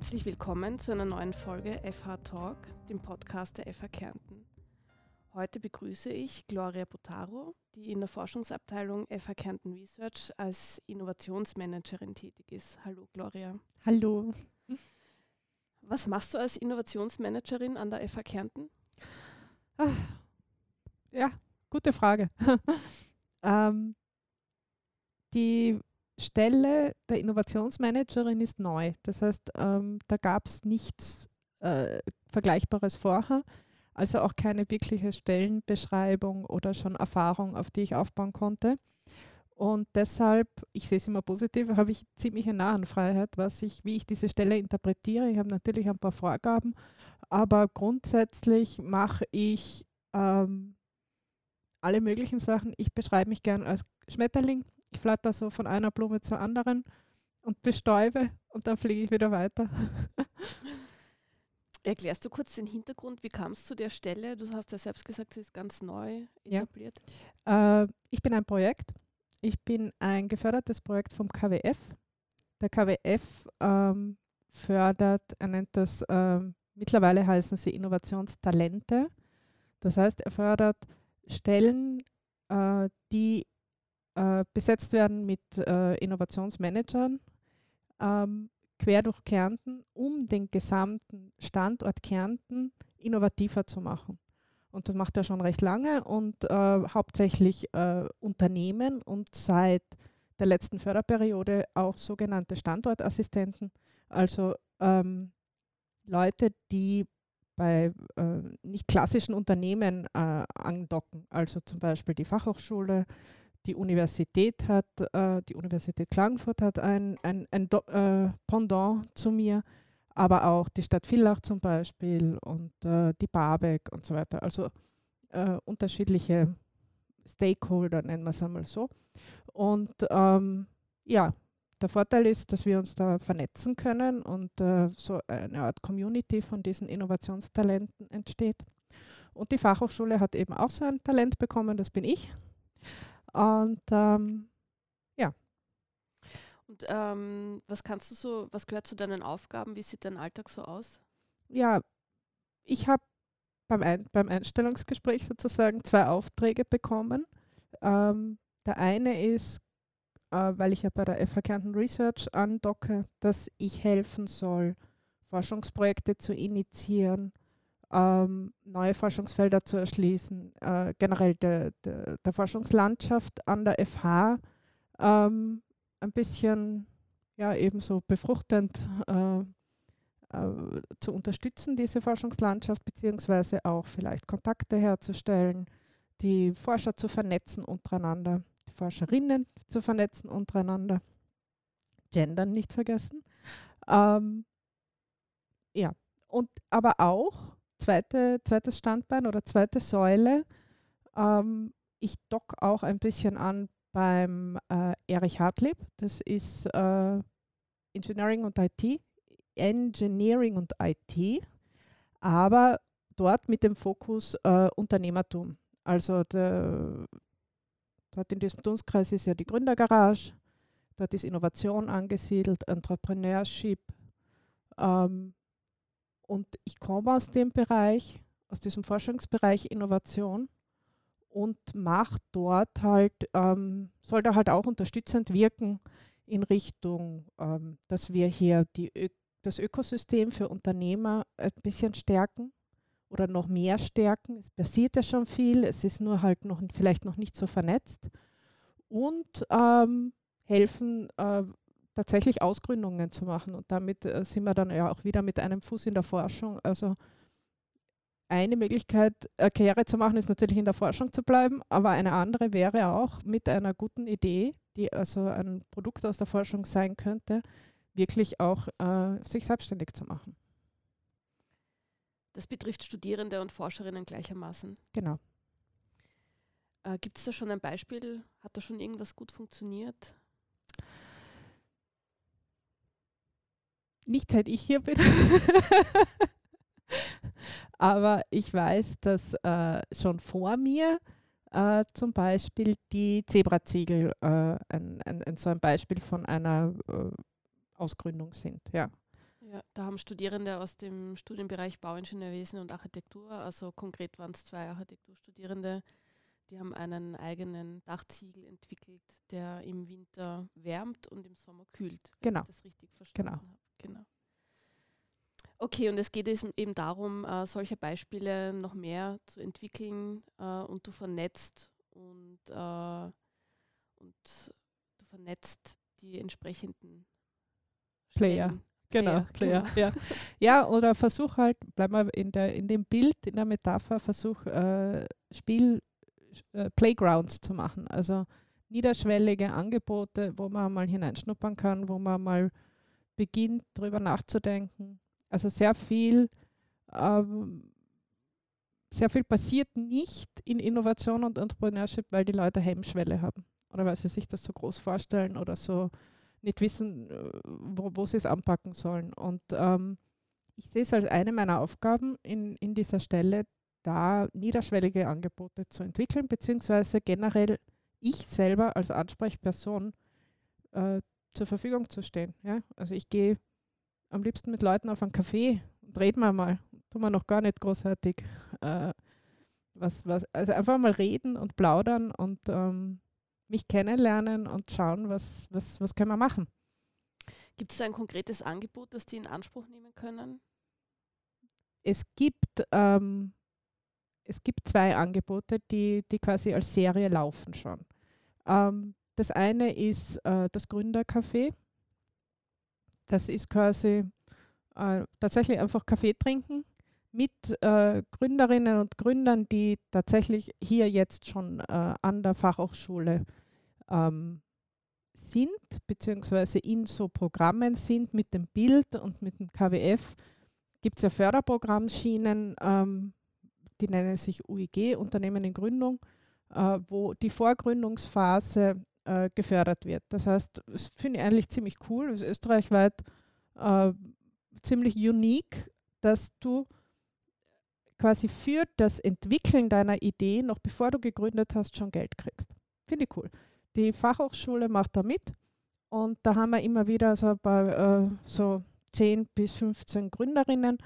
Herzlich willkommen zu einer neuen Folge FH Talk, dem Podcast der FH Kärnten. Heute begrüße ich Gloria Botaro, die in der Forschungsabteilung FH Kärnten Research als Innovationsmanagerin tätig ist. Hallo Gloria. Hallo. Was machst du als Innovationsmanagerin an der FH Kärnten? Ach, ja, gute Frage. ähm, die Stelle der Innovationsmanagerin ist neu. Das heißt, ähm, da gab es nichts äh, Vergleichbares vorher, also auch keine wirkliche Stellenbeschreibung oder schon Erfahrung, auf die ich aufbauen konnte. Und deshalb, ich sehe es immer positiv, habe ich ziemliche Narrenfreiheit, was ich, wie ich diese Stelle interpretiere. Ich habe natürlich ein paar Vorgaben, aber grundsätzlich mache ich ähm, alle möglichen Sachen. Ich beschreibe mich gern als Schmetterling. Ich flatter so von einer Blume zur anderen und bestäube und dann fliege ich wieder weiter. Erklärst du kurz den Hintergrund? Wie kam es zu der Stelle? Du hast ja selbst gesagt, sie ist ganz neu etabliert. Ja. Äh, ich bin ein Projekt. Ich bin ein gefördertes Projekt vom KWF. Der KWF ähm, fördert, er nennt das, ähm, mittlerweile heißen sie Innovationstalente. Das heißt, er fördert Stellen, äh, die äh, besetzt werden mit äh, Innovationsmanagern ähm, quer durch Kärnten, um den gesamten Standort Kärnten innovativer zu machen. Und das macht er schon recht lange und äh, hauptsächlich äh, Unternehmen und seit der letzten Förderperiode auch sogenannte Standortassistenten, also ähm, Leute, die bei äh, nicht klassischen Unternehmen äh, andocken, also zum Beispiel die Fachhochschule, die Universität hat, äh, die Universität Klagenfurt hat ein, ein, ein äh, Pendant zu mir, aber auch die Stadt Villach zum Beispiel und äh, die Barbeck und so weiter. Also äh, unterschiedliche Stakeholder, nennen wir es einmal so. Und ähm, ja, der Vorteil ist, dass wir uns da vernetzen können und äh, so eine Art Community von diesen Innovationstalenten entsteht. Und die Fachhochschule hat eben auch so ein Talent bekommen, das bin ich. Und ähm, ja. Und ähm, was kannst du so, was gehört zu deinen Aufgaben? Wie sieht dein Alltag so aus? Ja, ich habe beim, Ein beim Einstellungsgespräch sozusagen zwei Aufträge bekommen. Ähm, der eine ist, äh, weil ich ja bei der FH Kärnten Research andocke, dass ich helfen soll, Forschungsprojekte zu initiieren ähm, neue Forschungsfelder zu erschließen, äh, generell de, de, der Forschungslandschaft an der FH ähm, ein bisschen ja ebenso befruchtend äh, äh, zu unterstützen, diese Forschungslandschaft, beziehungsweise auch vielleicht Kontakte herzustellen, die Forscher zu vernetzen untereinander, die Forscherinnen zu vernetzen untereinander, Gendern nicht vergessen. Ähm, ja, und aber auch zweite, zweites Standbein oder zweite Säule. Ähm, ich dock auch ein bisschen an beim äh, Erich Hartlieb. Das ist äh, Engineering und IT. Engineering und IT, aber dort mit dem Fokus äh, Unternehmertum. Also der, dort in diesem Dunstkreis ist ja die Gründergarage, dort ist Innovation angesiedelt, Entrepreneurship, ähm, und ich komme aus dem Bereich, aus diesem Forschungsbereich Innovation und mache dort halt, ähm, soll da halt auch unterstützend wirken in Richtung, ähm, dass wir hier Ö das Ökosystem für Unternehmer ein bisschen stärken oder noch mehr stärken. Es passiert ja schon viel, es ist nur halt noch vielleicht noch nicht so vernetzt und ähm, helfen, äh, tatsächlich Ausgründungen zu machen. Und damit äh, sind wir dann ja auch wieder mit einem Fuß in der Forschung. Also eine Möglichkeit, eine Karriere zu machen, ist natürlich in der Forschung zu bleiben, aber eine andere wäre auch mit einer guten Idee, die also ein Produkt aus der Forschung sein könnte, wirklich auch äh, sich selbstständig zu machen. Das betrifft Studierende und Forscherinnen gleichermaßen. Genau. Äh, Gibt es da schon ein Beispiel? Hat da schon irgendwas gut funktioniert? Nicht seit ich hier bin. Aber ich weiß, dass äh, schon vor mir äh, zum Beispiel die Zebraziegel äh, ein, ein, ein, so ein Beispiel von einer äh, Ausgründung sind. Ja. ja. Da haben Studierende aus dem Studienbereich Bauingenieurwesen und Architektur, also konkret waren es zwei Architekturstudierende, die haben einen eigenen Dachziegel entwickelt, der im Winter wärmt und im Sommer kühlt. Genau. ich das richtig verstanden Genau. habe. Genau. Okay, und es geht eben darum, äh, solche Beispiele noch mehr zu entwickeln äh, und du vernetzt und, äh, und du vernetzt die entsprechenden Player. Stellen. Genau, Player, Player, ja. ja, oder versuch halt, bleib mal in, der, in dem Bild, in der Metapher, versuch äh, Spiel, äh, Playgrounds zu machen. Also niederschwellige Angebote, wo man mal hineinschnuppern kann, wo man mal beginnt, darüber nachzudenken. Also sehr viel, ähm, sehr viel passiert nicht in Innovation und Entrepreneurship, weil die Leute Hemmschwelle haben oder weil sie sich das so groß vorstellen oder so nicht wissen, äh, wo, wo sie es anpacken sollen. Und ähm, ich sehe es als eine meiner Aufgaben in, in dieser Stelle, da niederschwellige Angebote zu entwickeln, beziehungsweise generell ich selber als Ansprechperson äh, zur Verfügung zu stehen. Ja? Also ich gehe am liebsten mit Leuten auf einen Café und reden wir mal. Tun wir noch gar nicht großartig. Äh, was, was, also einfach mal reden und plaudern und ähm, mich kennenlernen und schauen, was, was, was können wir machen. Gibt es ein konkretes Angebot, das die in Anspruch nehmen können? Es gibt, ähm, es gibt zwei Angebote, die, die quasi als Serie laufen schon. Ähm, das eine ist äh, das Gründercafé. Das ist quasi äh, tatsächlich einfach Kaffee trinken mit äh, Gründerinnen und Gründern, die tatsächlich hier jetzt schon äh, an der Fachhochschule ähm, sind, beziehungsweise in so Programmen sind mit dem Bild und mit dem KWF. Gibt es ja Förderprogrammschienen, ähm, die nennen sich UIG, Unternehmen in Gründung, äh, wo die Vorgründungsphase äh, gefördert wird. Das heißt, das finde ich eigentlich ziemlich cool, ist österreichweit äh, ziemlich unique, dass du quasi für das Entwickeln deiner Idee, noch bevor du gegründet hast, schon Geld kriegst. Finde ich cool. Die Fachhochschule macht da mit und da haben wir immer wieder so, paar, äh, so 10 bis 15 Gründerinnen,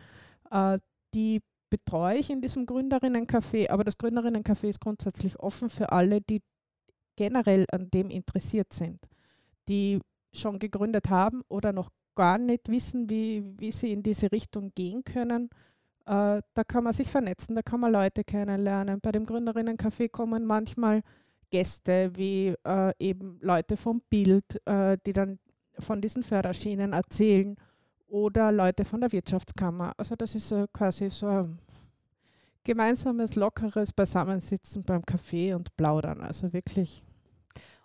äh, die betreue ich in diesem Gründerinnencafé, aber das Gründerinnencafé ist grundsätzlich offen für alle, die generell an dem interessiert sind, die schon gegründet haben oder noch gar nicht wissen, wie, wie sie in diese Richtung gehen können. Äh, da kann man sich vernetzen, da kann man Leute kennenlernen. Bei dem Gründerinnencafé kommen manchmal Gäste wie äh, eben Leute vom Bild, äh, die dann von diesen Förderschienen erzählen oder Leute von der Wirtschaftskammer. Also das ist quasi so ein gemeinsames, lockeres Beisammensitzen beim Kaffee und Plaudern. Also wirklich.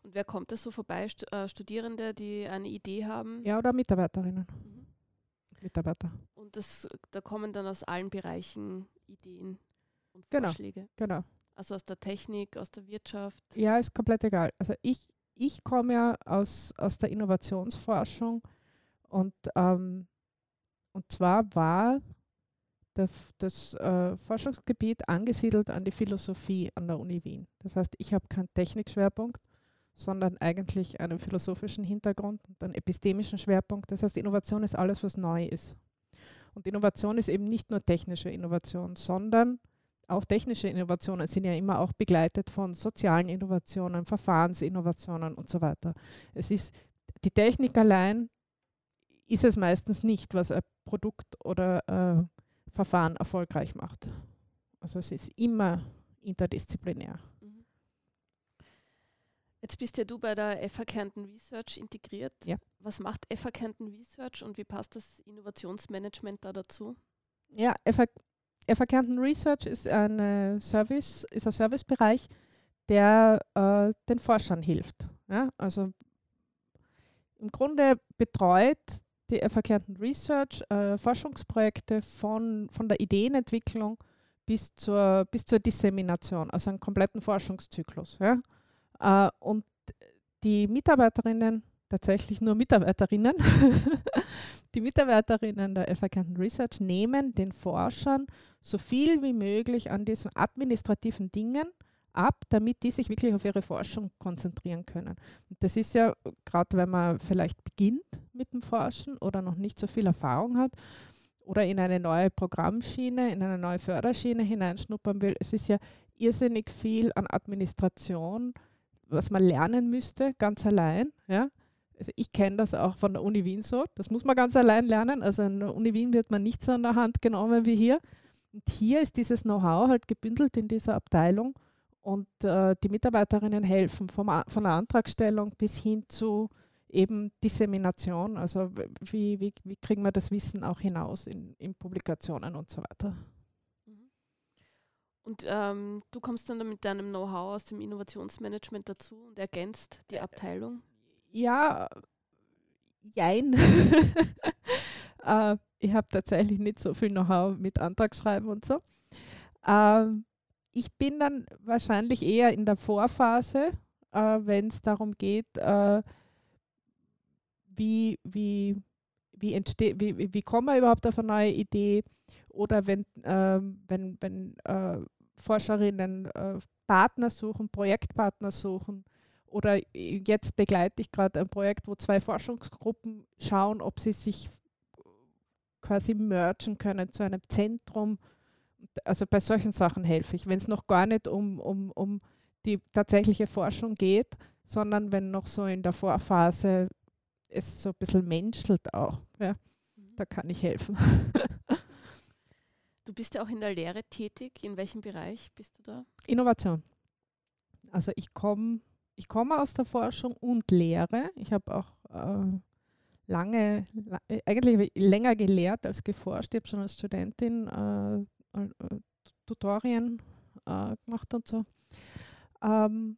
Und wer kommt da so vorbei? Äh, Studierende, die eine Idee haben? Ja, oder Mitarbeiterinnen. Mhm. Mitarbeiter. Und das, da kommen dann aus allen Bereichen Ideen und Genau. Vorschläge. Genau. Also aus der Technik, aus der Wirtschaft. Ja, ist komplett egal. Also ich, ich komme ja aus, aus der Innovationsforschung und, ähm, und zwar war das, das äh, Forschungsgebiet angesiedelt an die Philosophie an der Uni Wien. Das heißt, ich habe keinen Technikschwerpunkt, sondern eigentlich einen philosophischen Hintergrund und einen epistemischen Schwerpunkt. Das heißt, Innovation ist alles, was neu ist. Und Innovation ist eben nicht nur technische Innovation, sondern auch technische Innovationen sind ja immer auch begleitet von sozialen Innovationen, Verfahrensinnovationen und so weiter. Es ist die Technik allein ist es meistens nicht, was ein Produkt oder äh, Verfahren erfolgreich macht. Also es ist immer interdisziplinär. Mhm. Jetzt bist ja du bei der FH Kärnten Research integriert. Ja. Was macht FH Kärnten Research und wie passt das Innovationsmanagement da dazu? Ja, FH, FH Kärnten Research ist, eine Service, ist ein Servicebereich, der äh, den Forschern hilft. Ja? Also im Grunde betreut die FH Kärnten Research äh, Forschungsprojekte von, von der Ideenentwicklung bis zur, bis zur Dissemination, also einen kompletten Forschungszyklus. Ja? Äh, und die Mitarbeiterinnen, tatsächlich nur Mitarbeiterinnen, die Mitarbeiterinnen der FH Kärnten Research nehmen den Forschern so viel wie möglich an diesen administrativen Dingen ab, damit die sich wirklich auf ihre Forschung konzentrieren können. Und das ist ja gerade, wenn man vielleicht beginnt mit dem Forschen oder noch nicht so viel Erfahrung hat oder in eine neue Programmschiene, in eine neue Förderschiene hineinschnuppern will, es ist ja irrsinnig viel an Administration, was man lernen müsste, ganz allein. Ja? Also ich kenne das auch von der Uni Wien so. Das muss man ganz allein lernen. Also in der Uni Wien wird man nicht so an der Hand genommen wie hier. Und hier ist dieses Know-how halt gebündelt in dieser Abteilung und äh, die Mitarbeiterinnen helfen vom, von der Antragstellung bis hin zu eben Dissemination, also wie, wie, wie kriegen wir das Wissen auch hinaus in, in Publikationen und so weiter. Mhm. Und ähm, du kommst dann mit deinem Know-how aus dem Innovationsmanagement dazu und ergänzt die Abteilung? Ja, jein. äh, ich habe tatsächlich nicht so viel Know-how mit Antragsschreiben und so. Ähm, ich bin dann wahrscheinlich eher in der Vorphase, äh, wenn es darum geht, äh, wie, wie, wie, entsteht, wie, wie kommen wir überhaupt auf eine neue Idee? Oder wenn, äh, wenn, wenn äh, Forscherinnen äh, Partner suchen, Projektpartner suchen. Oder jetzt begleite ich gerade ein Projekt, wo zwei Forschungsgruppen schauen, ob sie sich quasi mergen können zu einem Zentrum also bei solchen Sachen helfe ich, wenn es noch gar nicht um, um, um die tatsächliche Forschung geht, sondern wenn noch so in der Vorphase es so ein bisschen menschelt auch. Ja, mhm. Da kann ich helfen. Du bist ja auch in der Lehre tätig. In welchem Bereich bist du da? Innovation. Also ich komme ich komme aus der Forschung und Lehre. Ich habe auch äh, lange, eigentlich länger gelehrt als geforscht. Ich habe schon als Studentin äh, äh, Tutorien äh, gemacht und so. Ähm,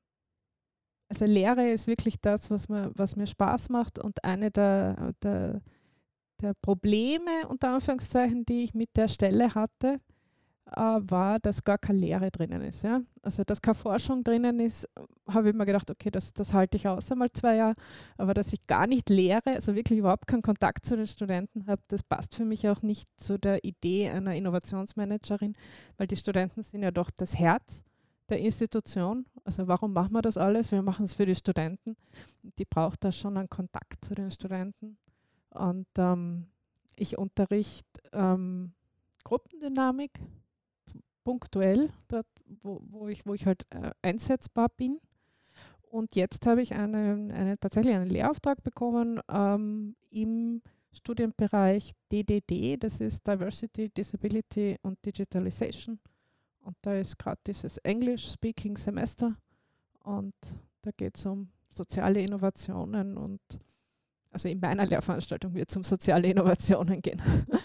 also Lehre ist wirklich das, was mir, was mir Spaß macht und eine der, der, der Probleme, unter Anführungszeichen, die ich mit der Stelle hatte, äh, war, dass gar keine Lehre drinnen ist. Ja? Also dass keine Forschung drinnen ist, habe ich mir gedacht, okay, das, das halte ich aus einmal zwei Jahre, aber dass ich gar nicht lehre, also wirklich überhaupt keinen Kontakt zu den Studenten habe, das passt für mich auch nicht zu der Idee einer Innovationsmanagerin, weil die Studenten sind ja doch das Herz der Institution. Also warum machen wir das alles? Wir machen es für die Studenten. Die braucht da schon einen Kontakt zu den Studenten. Und ähm, ich unterrichte ähm, Gruppendynamik, punktuell, dort, wo, wo, ich, wo ich halt äh, einsetzbar bin. Und jetzt habe ich eine, eine, tatsächlich einen Lehrauftrag bekommen ähm, im Studienbereich DDD, das ist Diversity, Disability und Digitalization. Und da ist gerade dieses English-Speaking-Semester und da geht es um soziale Innovationen und also in meiner Lehrveranstaltung wird es um soziale Innovationen gehen.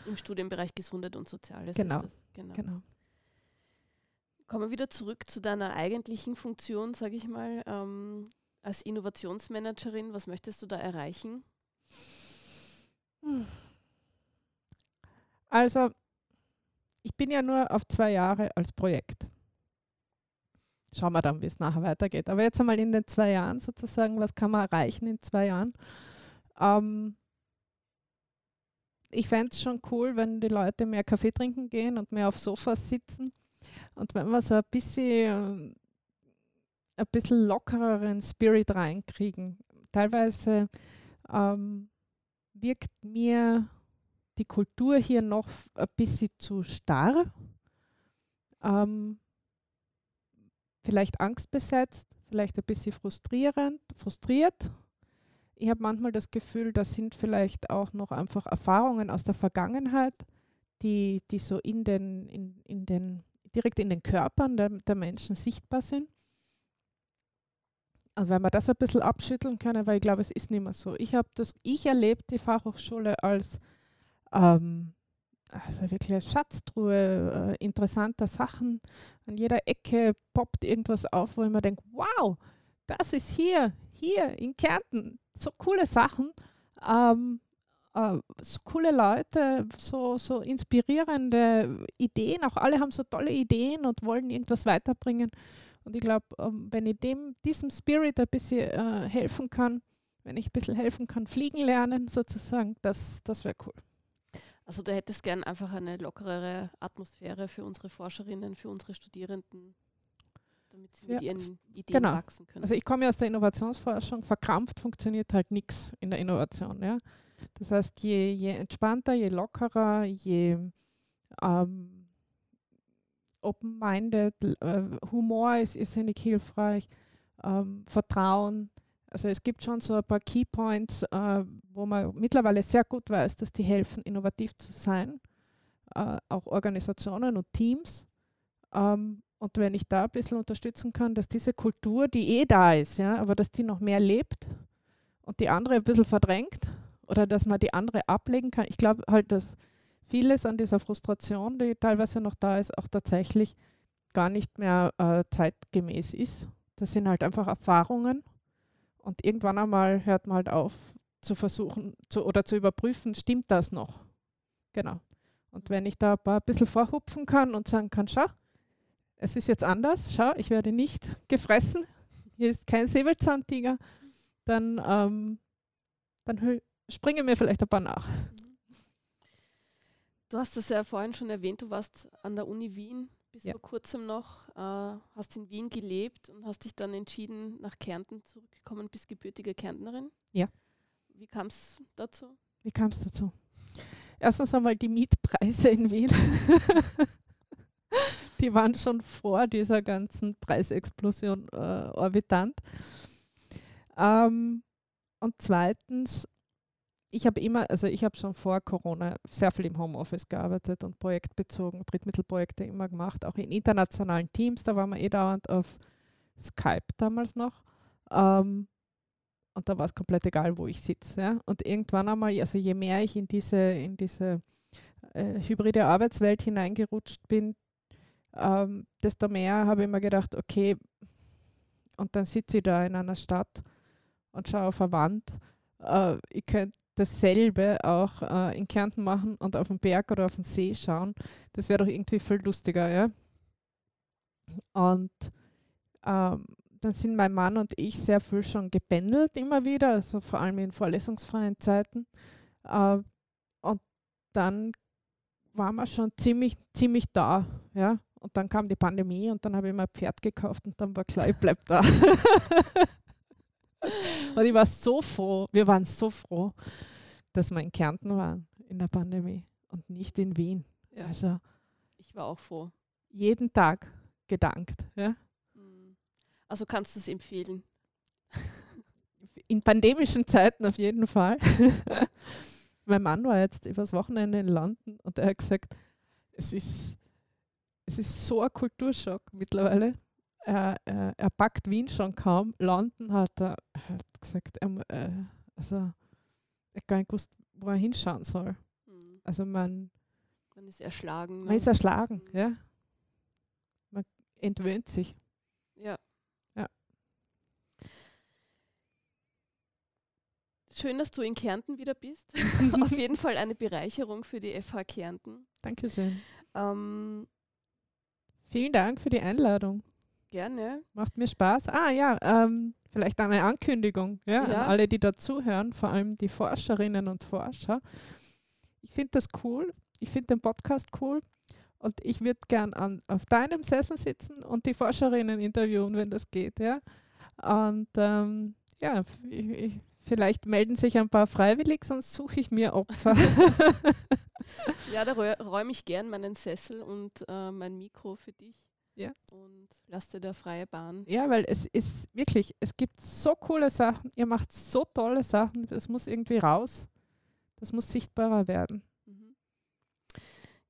Im Studienbereich Gesundheit und Soziales. Genau. genau. genau. Kommen wir wieder zurück zu deiner eigentlichen Funktion, sage ich mal, ähm, als Innovationsmanagerin. Was möchtest du da erreichen? Also, ich bin ja nur auf zwei Jahre als Projekt. Schauen wir dann, wie es nachher weitergeht. Aber jetzt einmal in den zwei Jahren sozusagen, was kann man erreichen in zwei Jahren? Ähm, ich fände es schon cool, wenn die Leute mehr Kaffee trinken gehen und mehr auf Sofas sitzen und wenn wir so ein bisschen, ein bisschen lockereren Spirit reinkriegen, teilweise ähm, wirkt mir die Kultur hier noch ein bisschen zu starr, ähm, vielleicht angstbesetzt, vielleicht ein bisschen frustrierend, frustriert. Ich habe manchmal das Gefühl, das sind vielleicht auch noch einfach Erfahrungen aus der Vergangenheit, die, die so in den, in, in den direkt in den Körpern der, der Menschen sichtbar sind. Also wenn wir das ein bisschen abschütteln können, weil ich glaube, es ist nicht mehr so. Ich habe das, ich erlebe die Fachhochschule als ähm, also wirklich eine Schatztruhe äh, interessanter Sachen. An jeder Ecke poppt irgendwas auf, wo ich mir denke, wow, das ist hier, hier in Kärnten, so coole Sachen. Ähm, äh, so coole Leute, so, so inspirierende Ideen. Auch alle haben so tolle Ideen und wollen irgendwas weiterbringen. Und ich glaube, ähm, wenn ich dem, diesem Spirit ein bisschen äh, helfen kann, wenn ich ein bisschen helfen kann, fliegen lernen sozusagen, das, das wäre cool. Also du hättest gern einfach eine lockerere Atmosphäre für unsere Forscherinnen, für unsere Studierenden, Damit sie Ja, mit ihren Ideen genau. wachsen können. Also ich komme ja aus der Innovationsforschung, verkrampft funktioniert halt nichts in der Innovation. Ja? Das heißt, je, je entspannter, je lockerer, je ähm, open-minded, äh, Humor ist irrsinnig hilfreich, ähm, Vertrauen. Also es gibt schon so ein paar Keypoints, äh, wo man mittlerweile sehr gut weiß, dass die helfen, innovativ zu sein, äh, auch Organisationen und Teams. Ähm, und wenn ich da ein bisschen unterstützen kann, dass diese Kultur, die eh da ist, ja, aber dass die noch mehr lebt und die andere ein bisschen verdrängt oder dass man die andere ablegen kann. Ich glaube halt, dass vieles an dieser Frustration, die teilweise noch da ist, auch tatsächlich gar nicht mehr äh, zeitgemäß ist. Das sind halt einfach Erfahrungen und irgendwann einmal hört man halt auf zu versuchen zu, oder zu überprüfen, stimmt das noch? Genau. Und wenn ich da ein paar- ein bisschen vorhupfen kann und sagen kann, schau, es ist jetzt anders, schau, ich werde nicht gefressen, hier ist kein Säbelzahntiger, dann, ähm, dann springen mir vielleicht ein paar nach. Du hast es ja vorhin schon erwähnt, du warst an der Uni Wien bis Ja. vor kurzem noch, äh, hast in Wien gelebt und hast dich dann entschieden, nach Kärnten zurückgekommen, bist gebürtige Kärntnerin. Ja. Wie kam es dazu? Wie kam es dazu? Erstens einmal die Mietpreise in Wien. die waren schon vor dieser ganzen Preisexplosion äh, orbitant. Ähm, und zweitens, ich habe immer, also ich habe schon vor Corona sehr viel im Homeoffice gearbeitet und projektbezogen, Drittmittelprojekte immer gemacht, auch in internationalen Teams, da waren wir eh dauernd auf Skype damals noch. Ähm, und da war es komplett egal, wo ich sitze. Ja? Und irgendwann einmal, also je mehr ich in diese, in diese äh, hybride Arbeitswelt hineingerutscht bin, ähm, desto mehr habe ich mir gedacht, okay, und dann sitze ich da in einer Stadt und schaue auf eine Wand. Äh, ich könnte dasselbe auch äh, in Kärnten machen und auf den Berg oder auf den See schauen. Das wäre doch irgendwie viel lustiger, ja. Und ähm, dann sind mein Mann und ich sehr viel schon gependelt immer wieder, also vor allem in vorlesungsfreien Zeiten. Äh, und dann waren wir schon ziemlich, ziemlich da, ja. Und dann kam die Pandemie und dann habe ich mir ein Pferd gekauft und dann war klar, ich bleib da. und ich war so froh, wir waren so froh, dass wir in Kärnten waren in der Pandemie und nicht in Wien. Ja, Also ich war auch froh. jeden Tag gedankt. Ja. Mhm. Also kannst du es empfehlen? in pandemischen Zeiten auf jeden Fall. mein Mann war jetzt übers Wochenende in London und er hat gesagt, es ist, es ist so ein Kulturschock mittlerweile. Er, er, er packt Wien schon kaum. London hat er, hat gesagt, er, äh, also er gar nicht gewusst, wo er hinschauen soll. Mhm. Also man, Man ist erschlagen. man ne? ist erschlagen, Mhm. ja. Man entwöhnt sich. Ja. Ja. Schön, dass du in Kärnten wieder bist. Auf jeden Fall eine Bereicherung für die FH Kärnten. Dankeschön. Ähm, Vielen Dank für die Einladung. Gerne. Macht mir Spaß. Ah ja, ähm, vielleicht eine Ankündigung ja, Ja. an alle, die dazuhören, vor allem die Forscherinnen und Forscher. Ich finde das cool. Ich finde den Podcast cool. Und ich würde gern an, auf deinem Sessel sitzen und die Forscherinnen interviewen, wenn das geht. Ja? Und ähm, ja, f- ich, ich, vielleicht melden sich ein paar freiwillig, sonst suche ich mir Opfer. Ja, da rä- räume ich gern meinen Sessel und äh, mein Mikro für dich. Ja. Und lass dir da freie Bahn. Ja, weil es ist wirklich, es gibt so coole Sachen, ihr macht so tolle Sachen, das muss irgendwie raus, das muss sichtbarer werden. Mhm.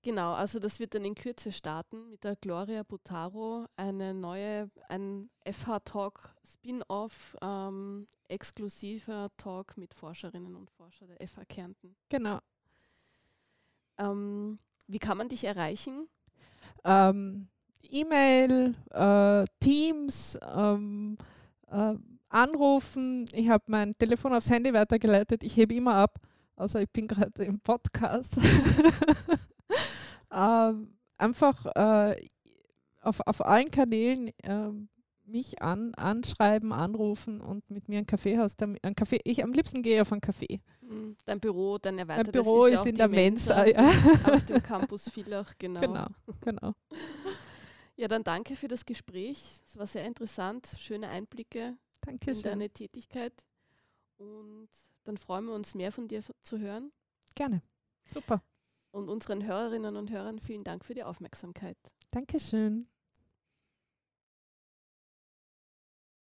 Genau, also das wird dann in Kürze starten mit der Gloria Butaro, eine neue, ein FH-Talk Spin-off, ähm, exklusiver Talk mit Forscherinnen und Forschern der FH Kärnten. Genau. Ähm, wie kann man dich erreichen? Ähm, E-Mail, äh, Teams, ähm, äh, anrufen. Ich habe mein Telefon aufs Handy weitergeleitet. Ich hebe immer ab, außer ich bin gerade im Podcast. ähm, einfach äh, auf, auf allen Kanälen ähm, mich an, anschreiben, anrufen und mit mir ein Kaffeehaus, ein Kaffee. Ich am liebsten gehe auf einen Kaffee. Hm, Dein Büro, dein Mein erweitertes Büro ja ist in der Mensa. ja. auf dem Campus Villach, genau. Genau, genau. Ja, dann danke für das Gespräch. Es war sehr interessant, schöne Einblicke Dankeschön. in deine Tätigkeit. Und dann freuen wir uns mehr von dir zu hören. Gerne. Super. Und unseren Hörerinnen und Hörern vielen Dank für die Aufmerksamkeit. Dankeschön.